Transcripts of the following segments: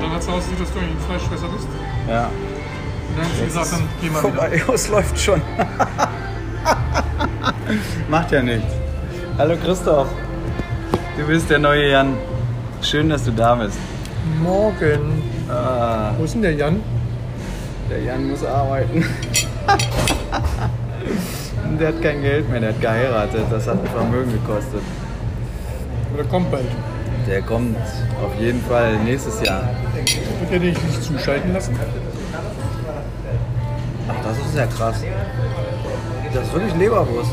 dann hat es ausgesehen, dass du ein Fleischfresser bist. Ja. Und dann hat sie gesagt, dann geh mal wieder. Vorbei, es läuft schon. Macht ja nichts. Hallo Christoph. Du bist der neue Jan. Schön, dass du da bist. Morgen. Ah, Wo ist denn der Jan? der Jan muss arbeiten. der hat kein Geld mehr, der hat geheiratet. Das hat ein Vermögen gekostet. Oder kommt bald? Der kommt auf jeden Fall nächstes Jahr. Wird er dich nicht zuschalten lassen? Ach, das ist ja krass. Das ist wirklich Leberwurst.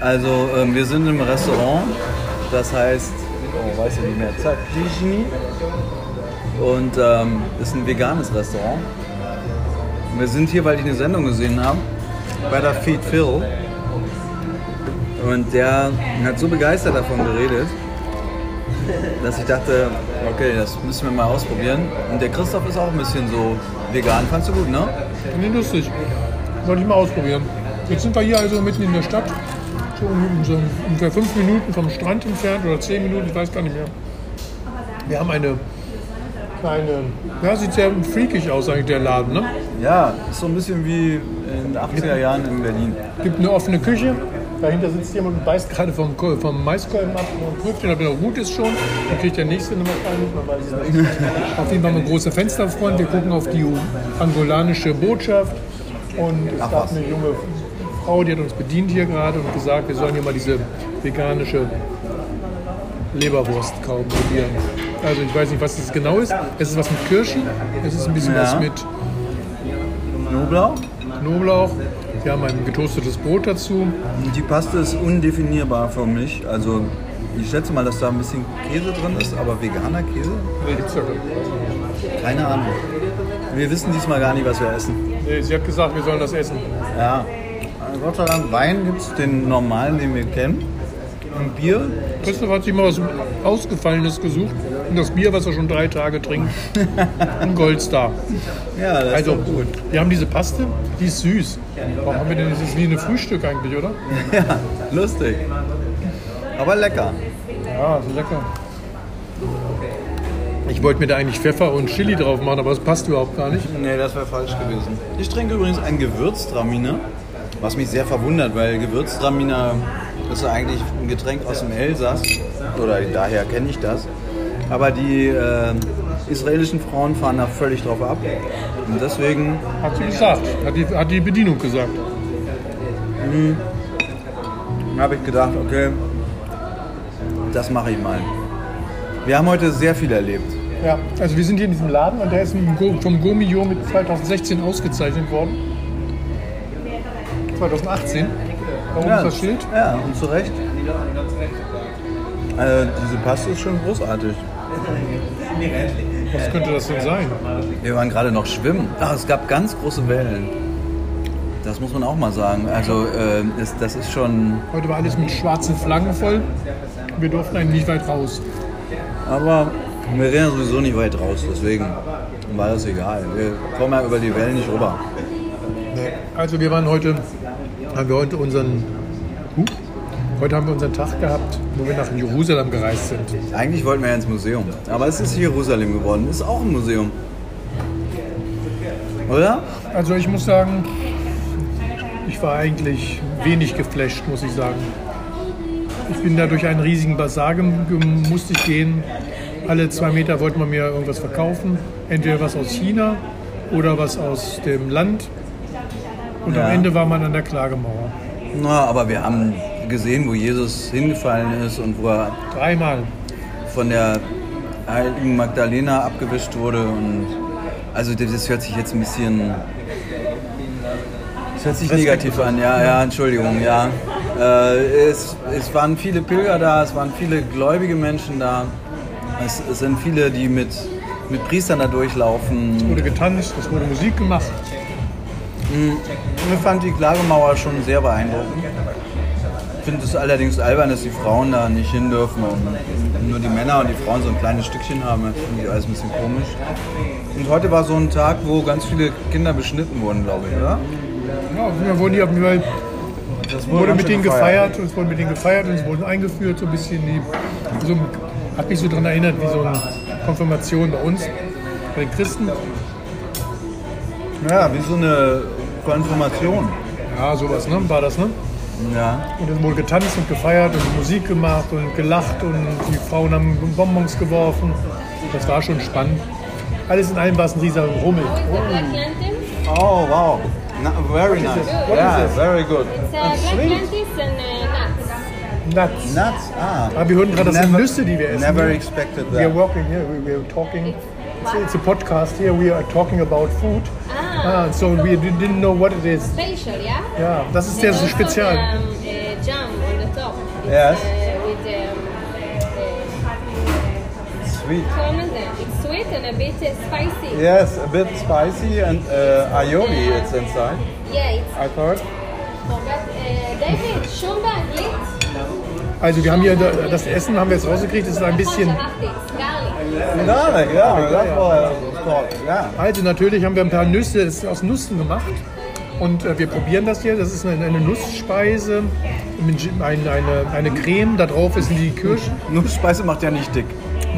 Also, ähm, wir sind im Restaurant. Das heißt, oh, weiß ich nicht mehr, Zadijni. Und ähm, ist ein veganes Restaurant. Und wir sind hier, weil ich eine Sendung gesehen habe, bei der Feed Phil. Und der hat so begeistert davon geredet, dass ich dachte, okay, das müssen wir mal ausprobieren. Und der Christoph ist auch ein bisschen so vegan. Fandst du gut, ne? Finde ich lustig. Wollte ich mal ausprobieren. Jetzt sind wir hier also mitten in der Stadt. So um- so ungefähr fünf Minuten vom Strand entfernt oder zehn Minuten, ich weiß gar nicht mehr. Wir haben eine kleine, ja, sieht sehr freakig aus eigentlich der Laden, ne? Ja, ist so ein bisschen wie in den 80er Jahren in Berlin. Gibt eine offene Küche. Dahinter sitzt jemand und beißt gerade vom, vom Maiskolben ab und prüft ihn, ob er noch gut ist schon. Dann kriegt der nächste noch wahrscheinlich, man weiß es nicht. Auf jeden Fall haben wir große Fensterfront. Wir gucken auf die angolanische Botschaft. Und es gab eine junge Frau, die hat uns bedient hier gerade und gesagt, wir sollen hier mal diese veganische Leberwurst kaum probieren. Also ich weiß nicht, was das genau ist. Es ist was mit Kirschen, es ist ein bisschen Ja. was mit Knoblauch. Knoblauch. Wir haben ein getoastetes Brot dazu. Die Paste ist undefinierbar für mich. Also ich schätze mal, dass da ein bisschen Käse drin ist, aber veganer Käse? Nee, gibt's ja gar nicht. Keine Ahnung. Wir wissen diesmal gar nicht, was wir essen. Nee, sie hat gesagt, wir sollen das essen. Ja. Gott sei Dank, Wein gibt es den normalen, den wir kennen. Und Bier, Christoph hat sich mal was Ausgefallenes gesucht. Und das Bier, was er schon drei Tage trinkt, ein Goldstar. ja, das Also, ist gut. wir haben diese Paste, die ist süß. Warum haben wir denn das ist wie ein Frühstück eigentlich, oder? Ja, lustig. Aber lecker. Ja, so lecker. Ich wollte mir da eigentlich Pfeffer und Chili drauf machen, aber das passt überhaupt gar nicht. Nee, das wäre falsch gewesen. Ich trinke übrigens ein Gewürztraminer, was mich sehr verwundert, weil Gewürztraminer ist ja eigentlich ein Getränk aus dem Elsass, oder daher kenne ich das. Aber die äh, israelischen Frauen fahren da völlig drauf ab. Und deswegen, Hat sie gesagt. Hat die, hat die Bedienung gesagt. habe ich gedacht, okay, das mache ich mal. Wir haben heute sehr viel erlebt. Ja, also wir sind hier in diesem Laden und der ist vom Gomio mit 2016 ausgezeichnet worden. 2018. Warum ist das Schild? Ja, und zu Recht. Äh, diese Paste ist schon großartig. Was könnte das denn sein? Wir waren gerade noch schwimmen. Ach, es gab ganz große Wellen. Das muss man auch mal sagen. Also äh, ist, das ist schon. Heute war alles mit schwarzen Flaggen voll. Wir durften eigentlich nicht weit raus. Aber wir rennen sowieso nicht weit raus, deswegen war das egal. Wir kommen ja über die Wellen nicht rüber. Also wir waren heute, haben wir heute unseren, huh, heute haben wir unseren Tag gehabt, wo wir nach Jerusalem gereist sind. Eigentlich wollten wir ja ins Museum. Aber es ist Jerusalem geworden. Ist auch ein Museum. Oder? Also ich muss sagen, ich war eigentlich wenig geflasht, muss ich sagen. Ich bin da durch einen riesigen Bazar gem- musste ich gehen. Alle zwei Meter wollte man mir irgendwas verkaufen. Entweder was aus China oder was aus dem Land. Und Ja. am Ende war man an der Klagemauer. Na, aber wir haben gesehen, wo Jesus hingefallen ist und wo er Dreimal. von der heiligen Magdalena abgewischt wurde. Und also das hört sich jetzt ein bisschen. Das hört sich negativ an, ja, ja, Entschuldigung, ja. Äh, es, es waren viele Pilger da, es waren viele gläubige Menschen da. Es, es sind viele, die mit, mit Priestern da durchlaufen. Wurde getanzt, es wurde Musik gemacht. Ich fand die Klagemauer schon sehr beeindruckend. Ich finde es allerdings albern, dass die Frauen da nicht hin dürfen und nur die Männer und die Frauen so ein kleines Stückchen haben. Das finde ich alles ein bisschen komisch. Und heute war so ein Tag, wo ganz viele Kinder beschnitten wurden, glaube ich, oder? Ja, wir wurden hier auf jeden Fall Das wurde ganz mit denen gefeiert und es wurde mit denen gefeiert und es wurden eingeführt, so ein bisschen die, so, hat mich so daran erinnert, wie so eine Konfirmation bei uns, bei den Christen. Ja, wie so eine Konfirmation. Ja, sowas, ne? War das, ne? Ja. Und es wurde getanzt und gefeiert und Musik gemacht und gelacht und die Frauen haben Bonbons geworfen. Das war schon spannend. Alles in allem war es ein riesiger Rummel. Lantern? Oh, wow. Na, very nice. What Yeah, very good. It's uh, black sweet. lentils and uh, nuts. Nuts. Nuts, ah. Aber wir hören gerade, das sind Nüsse, die wir essen. Never expected We are that. walking here, we, we are talking. It's, it's a podcast here, we are talking about food. Ah, Ah, so we didn't know what it is. special, yeah? Ja, das ist der also Spezial. the, um, uh, jam on the top. It's, Yes. Uh, with um, Sweet. uh, comment them. It's sweet and a bit uh, spicy. Yes, a bit spicy and uh, aioli it's inside. Yeah, it's I thought. forgot. Uh, David, and lit. Also wir haben hier da- das Essen, haben wir jetzt rausgekriegt, das ist ein bisschen... Garlic. Garlic, yeah, called. Yeah. Also natürlich haben wir ein paar Nüsse, das ist aus Nüssen gemacht. Und äh, wir probieren das hier. Das ist eine, eine Nussspeise, eine, eine, eine Creme, da drauf ist die Kirschen. Nussspeise macht ja nicht dick.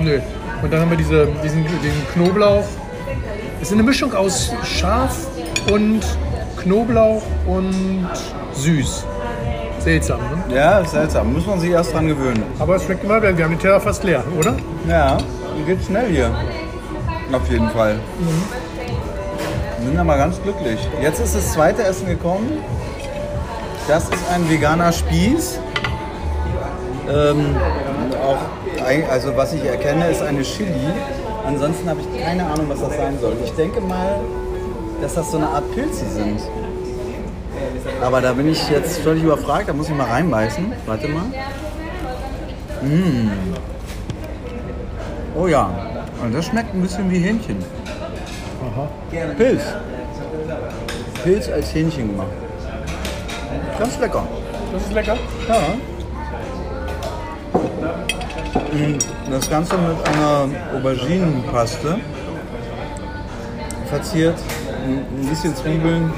Nö. Und dann haben wir diese, diesen, den Knoblauch. Es ist eine Mischung aus scharf und Knoblauch und süß. Seltsam, ne? Ja, ist seltsam. Muss man sich erst dran gewöhnen. Aber es schmeckt immer, wir haben den Teller fast leer, oder? Ja, geht schnell hier. Auf jeden Fall. Wir sind aber ganz glücklich. Jetzt ist das zweite Essen gekommen. Das ist ein veganer Spieß. Ähm, auch, also was ich erkenne, ist eine Chili. Ansonsten habe ich keine Ahnung, was das sein soll. Ich denke mal, dass das so eine Art Pilze sind. Aber da bin ich jetzt völlig überfragt. Da muss ich mal reinbeißen. Warte mal. Oh ja, und das schmeckt ein bisschen wie Hähnchen. Aha. Pilz. Pilz als Hähnchen gemacht. Ganz lecker. Das ist lecker. Ja. Das Ganze mit einer Auberginenpaste. Verziert. Ein ein bisschen Zwiebeln.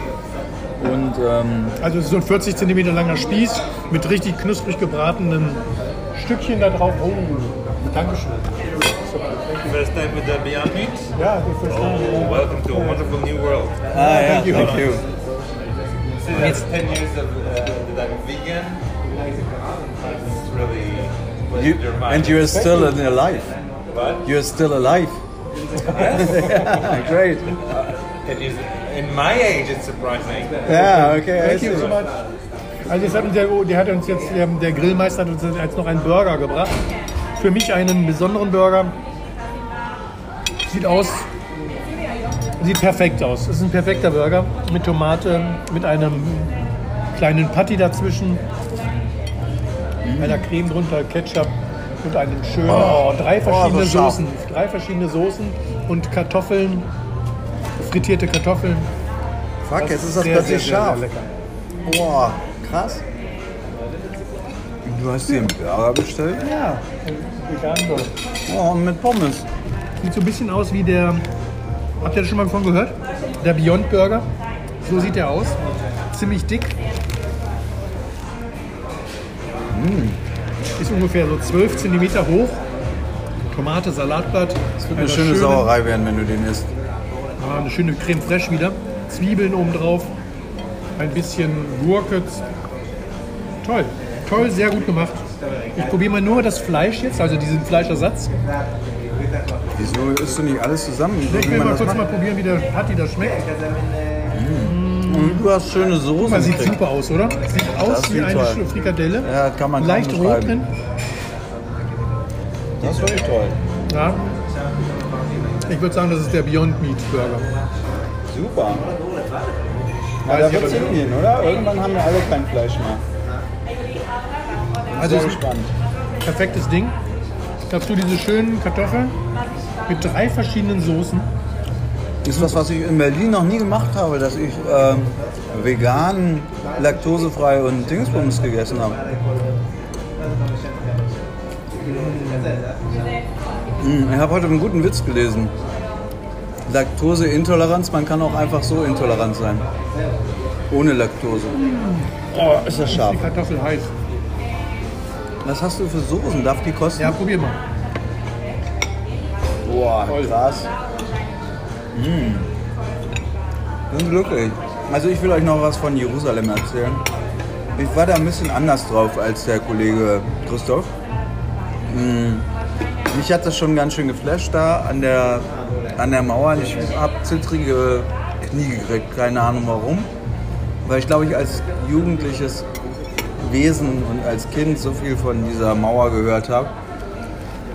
Und ähm, Also es ist so ein 40 cm langer Spieß mit richtig knusprig gebratenen Stückchen da drauf. Oh, Dankeschön. First time with the Beyond Meat? Ja, ich verstehe. Oh, welcome to a wonderful new world. ah, ja, thank you. thank you. Since 10 years of, uh, that I'm vegan, it's really you and you're still alive. What? You're still alive. yeah, great. It is, in my age, it's surprising. Yeah, okay. Thank you so much. Also jetzt hat uns der, der hat uns jetzt, der, der Grillmeister hat uns jetzt noch einen Burger gebracht. Für mich einen besonderen Burger. Sieht aus, sieht perfekt aus. Es ist ein perfekter Burger mit Tomate, mit einem kleinen Patty dazwischen, einer Creme drunter, Ketchup und einem schönen, oh, drei verschiedene so scharf. Soßen, drei verschiedene Soßen und Kartoffeln, frittierte Kartoffeln. Fuck, jetzt ist das sehr, plötzlich sehr, sehr, scharf. sehr lecker. Boah, krass. Du hast dir einen Burger bestellt? Ja, vegan. Oh, und mit Pommes. Sieht so ein bisschen aus wie der. Habt ihr das schon mal davon gehört? Der Beyond Burger. So sieht er aus. Ziemlich dick. Ist ungefähr so 12 cm hoch. Tomate, Salatblatt. Das wird eine schöne Sauerei werden, wenn du den isst. Ah, eine schöne Creme fraiche wieder. Zwiebeln oben drauf. Ein bisschen Gurke. Toll. Toll, sehr gut gemacht. Ich probiere mal nur das Fleisch jetzt, also diesen Fleischersatz. Wieso isst du nicht alles zusammen? Ich Wie will man mal kurz mal macht? probieren, wie der Patty das schmeckt. Und du hast schöne Soßen. Das sieht super aus, oder? Sieht aus Das wie eine toll. Frikadelle. Ja, kann man Leicht rot drin. Das ist wirklich toll. Ja. Ich würde sagen, das ist der Beyond Meat Burger. Super. Weiß da ich wird es hingehen, oder? Irgendwann haben wir alle kein Fleisch mehr. Also ist gespannt. perfektes Ding. Dazu diese schönen Kartoffeln mit drei verschiedenen Soßen. ist was, was ich in Berlin noch nie gemacht habe, dass ich ähm, vegan, laktosefrei und Dingsbums gegessen habe. Hm, Ich habe heute einen guten Witz gelesen. Laktoseintoleranz, man kann auch einfach so intolerant sein. Ohne Laktose. Oh, ist das scharf. Die Kartoffel heiß. Was hast du für Soßen? Darf die kosten? Ja, probier mal. Boah, krass. Mm. Bin glücklich. Also ich will euch noch was von Jerusalem erzählen. Ich war da ein bisschen anders drauf als der Kollege Christoph. Mm. Mich hat das schon ganz schön geflasht da an der, an der Mauer. Ich habe zittrige Knie gekriegt, keine Ahnung warum. Weil ich glaube ich als jugendliches Wesen und als Kind so viel von dieser Mauer gehört habe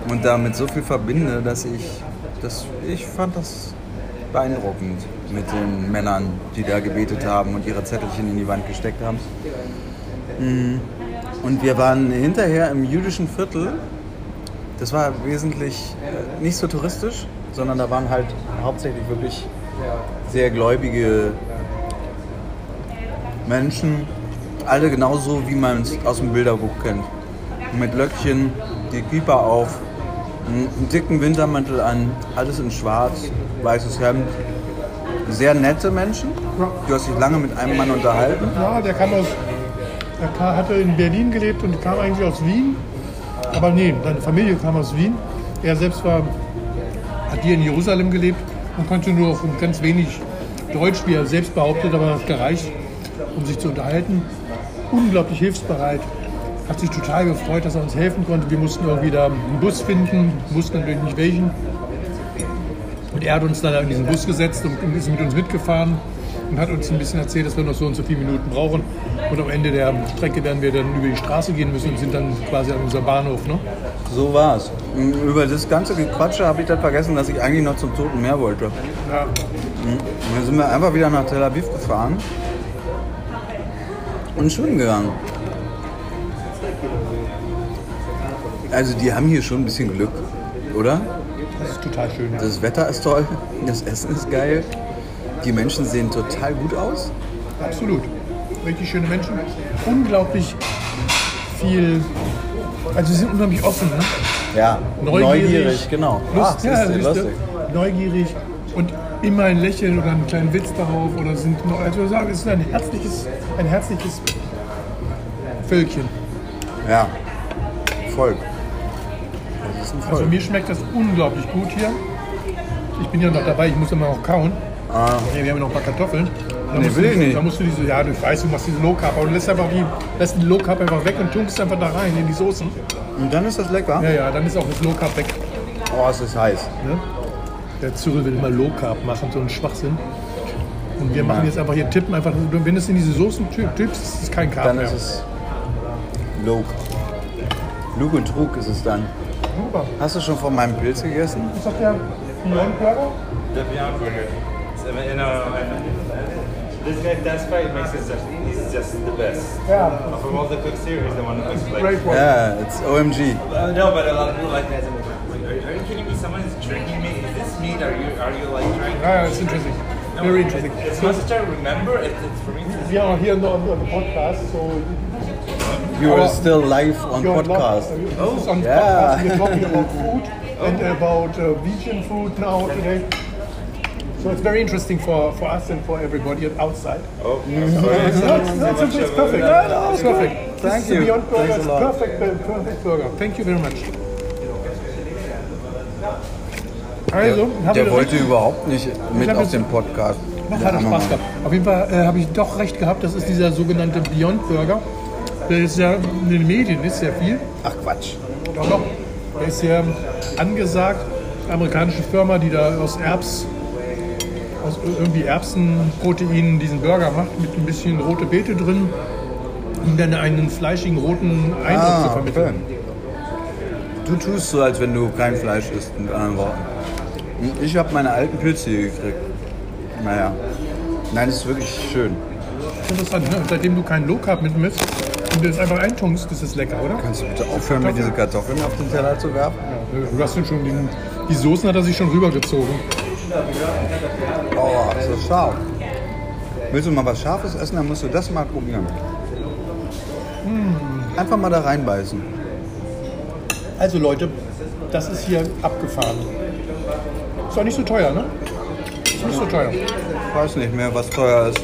und damit so viel verbinde, dass ich, das, ich fand das beeindruckend mit den Männern, die da gebetet haben und ihre Zettelchen in die Wand gesteckt haben. Mm. Und wir waren hinterher im jüdischen Viertel. Das war wesentlich äh, nicht so touristisch, sondern da waren halt hauptsächlich wirklich sehr gläubige Menschen, alle genauso wie man es aus dem Bilderbuch kennt. Mit Löckchen, die Kieper auf, einen dicken Wintermantel an, alles in schwarz, weißes Hemd. Sehr nette Menschen. Du hast dich lange mit einem Mann unterhalten. Ja, der kam aus, der hatte in Berlin gelebt und kam eigentlich aus Wien. Aber nee, seine Familie kam aus Wien. Er selbst war, hat hier in Jerusalem gelebt und konnte nur noch ganz wenig Deutsch, wie er selbst behauptet, aber das gereicht, um sich zu unterhalten. Unglaublich hilfsbereit. Hat sich total gefreut, dass er uns helfen konnte. Wir mussten irgendwie da einen Bus finden, wussten natürlich nicht welchen. Und er hat uns dann in diesen Bus gesetzt und ist mit uns mitgefahren und hat uns ein bisschen erzählt, dass wir noch so und so viele Minuten brauchen. Und am Ende der Strecke werden wir dann über die Straße gehen müssen und sind dann quasi an unserem Bahnhof. Ne? So war's. Über das ganze Gequatsche habe ich dann vergessen, dass ich eigentlich noch zum Toten Meer wollte. Ja. Und dann sind wir einfach wieder nach Tel Aviv gefahren und schwimmen gegangen. Also die haben hier schon ein bisschen Glück, oder? Das ist total schön. Ja. Das Wetter ist toll, das Essen ist geil, die Menschen sehen total gut aus. Absolut. Richtig schöne Menschen. Unglaublich viel. Also sie sind unglaublich offen. Ne? Ja, Neugierig. genau. Lust, Ach, ja, du, lustig. neugierig immer ein Lächeln oder einen kleinen Witz darauf oder sind noch, also sagen, es ist ein herzliches, ein herzliches Völkchen. Ja, Volk. Das ist ein Also Volk. mir schmeckt das unglaublich gut hier. Ich bin ja noch dabei, ich muss immer noch kauen. Ah. Ja, wir haben ja noch ein paar Kartoffeln. Da Nee, will du, ich nicht. Da musst du diese, ja, du weißt, du machst diese Low Carb, aber du lässt einfach die, lässt die Low Carb einfach weg und tunkst einfach da rein in die Soßen. Und dann ist das lecker. Ja, ja, dann ist auch das Low Carb weg. Oh, es ist heiß. Ne? Der Cyril will immer Low Carb machen, so ein Schwachsinn. Und wir machen jetzt einfach hier tippen, einfach, wenn es in diese Soßen tippst, ist es kein Carb Dann mehr. ist es Log. Lug und Trug ist es dann. Super. Hast du schon von meinem Pilz gegessen? Ist das der Beyond Burger? The Beyond Burger. You know, this guy Tesfa, it makes it just, he's just the best. Ja. From all the cooks here, he's the one who cooks like. Great one. Ja, it's OMG. Uh, no, but a lot of people like that. Like, are, are you kidding me? Someone is drinking meat. Is meat? Are you are you like trying? Ja, ja, it's interesting. Very interesting. It's not to try to remember. It's, it's for me. We are here on the, on the podcast, so You are still live on You're podcast. Not, uh, this is on yeah. podcast. We're talking about food and about uh, vegan food now today. So it's very interesting for, for us and for everybody outside. oh, It's, it's, it's, it's perfect. It's perfect. Thank this is the you. Beyond Burger. Thanks a lot. perfect, uh, perfect burger. Thank you very much. Also, Der wir wollte überhaupt nicht mit hab auf den Podcast. Der hat er Spaß gehabt. Auf jeden Fall äh, habe ich doch recht gehabt, das ist dieser sogenannte Beyond Burger. Der ist ja in den Medien ist sehr viel. Ach Quatsch. Doch, doch. Der ist ja angesagt. Amerikanische Firma, die da aus Erbs, aus irgendwie Erbsenproteinen diesen Burger macht, mit ein bisschen rote Beete drin, um dann einen fleischigen roten Eindruck zu Ah, vermitteln. okay. Du tust so, als wenn du kein Fleisch isst, mit anderen Worten. Ich habe meine alten Pilze hier gekriegt. Naja. Nein, das ist wirklich schön. Interessant, ne? Seitdem du keinen Low Carb mit misst und das einfach eintunkst, ist es lecker, oder? Kannst du bitte aufhören, mir diese Kartoffeln auf den Teller zu werfen? Ja, du hast den schon, den, die Soßen hat er sich schon rübergezogen. Oh, ist das scharf. Willst du mal was Scharfes essen, dann musst du das mal probieren. Einfach mal da reinbeißen. Also Leute, das ist hier abgefahren. Ist auch nicht so teuer, ne? Ist nicht so teuer. Ich weiß nicht mehr, was teuer ist.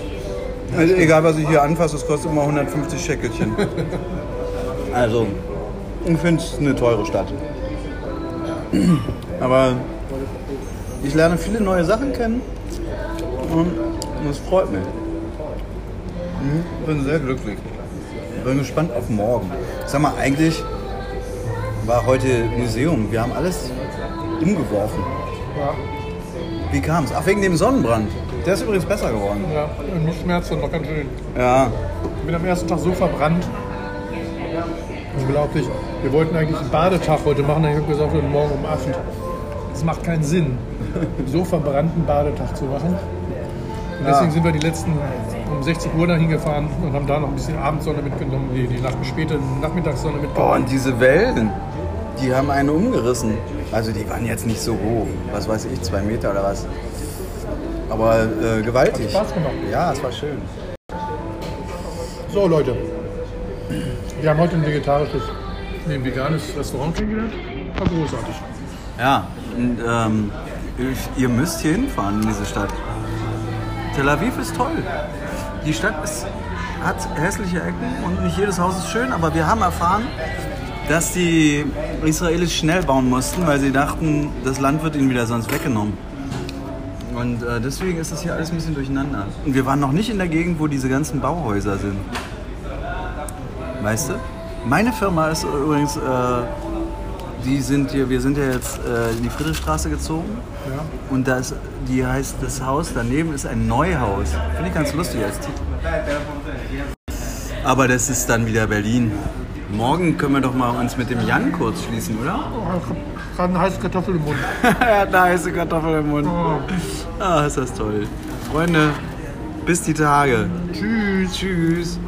Also egal, was ich hier anfasse, es kostet immer 150 Scheckelchen. also, ich finde es eine teure Stadt. Aber ich lerne viele neue Sachen kennen und das freut mich. Mhm, bin sehr glücklich. Bin gespannt auf morgen. Sag mal, eigentlich war heute Museum. Wir haben alles umgeworfen. Ja, Wie kam es? Ach, wegen dem Sonnenbrand. Der ist übrigens besser geworden. ja. Nur schmerzt dann noch ganz schön. Ja, Ich bin am ersten Tag so verbrannt. Unglaublich. Wir wollten eigentlich einen Badetag heute machen. Ich habe gesagt, heute Morgen um 8. Das macht keinen Sinn, so verbrannten Badetag zu machen. Und deswegen Ja. sind wir die letzten um 16 Uhr dahin gefahren und haben da noch ein bisschen Abendsonne mitgenommen, die, die nach, späte Nachmittagssonne Oh, mitgenommen. und diese Wellen, die haben einen umgerissen. Also die waren jetzt nicht so hoch. Was weiß ich, zwei Meter oder was. Aber äh, gewaltig. Hat Spaß gemacht. Ja, es war schön. So Leute, wir haben heute ein vegetarisches, nee, ein veganes Restaurant kennengelernt. War großartig. Ja, und ähm, ihr müsst hier hinfahren in diese Stadt. Tel Aviv ist toll. Die Stadt ist, hat hässliche Ecken und nicht jedes Haus ist schön, aber wir haben erfahren, dass die Israelis schnell bauen mussten, weil sie dachten, das Land wird ihnen wieder sonst weggenommen. Und äh, deswegen ist das hier alles ein bisschen durcheinander. Und wir waren noch nicht in der Gegend, wo diese ganzen Bauhäuser sind. Weißt du? Meine Firma ist übrigens, äh, die sind hier, wir sind ja jetzt äh, in die Friedrichstraße gezogen. Ja. Und das, die heißt, das Haus daneben ist ein Neuhaus. Finde ich ganz lustig als Titel. Aber das ist dann wieder Berlin. Morgen können wir doch mal uns mit dem Jan kurz schließen, oder? Oh, ich hab gerade eine heiße Kartoffel im Mund. er hat eine heiße Kartoffel im Mund. Oh. Ah, ist das toll. Freunde, bis die Tage. Tschüss. Tschüss.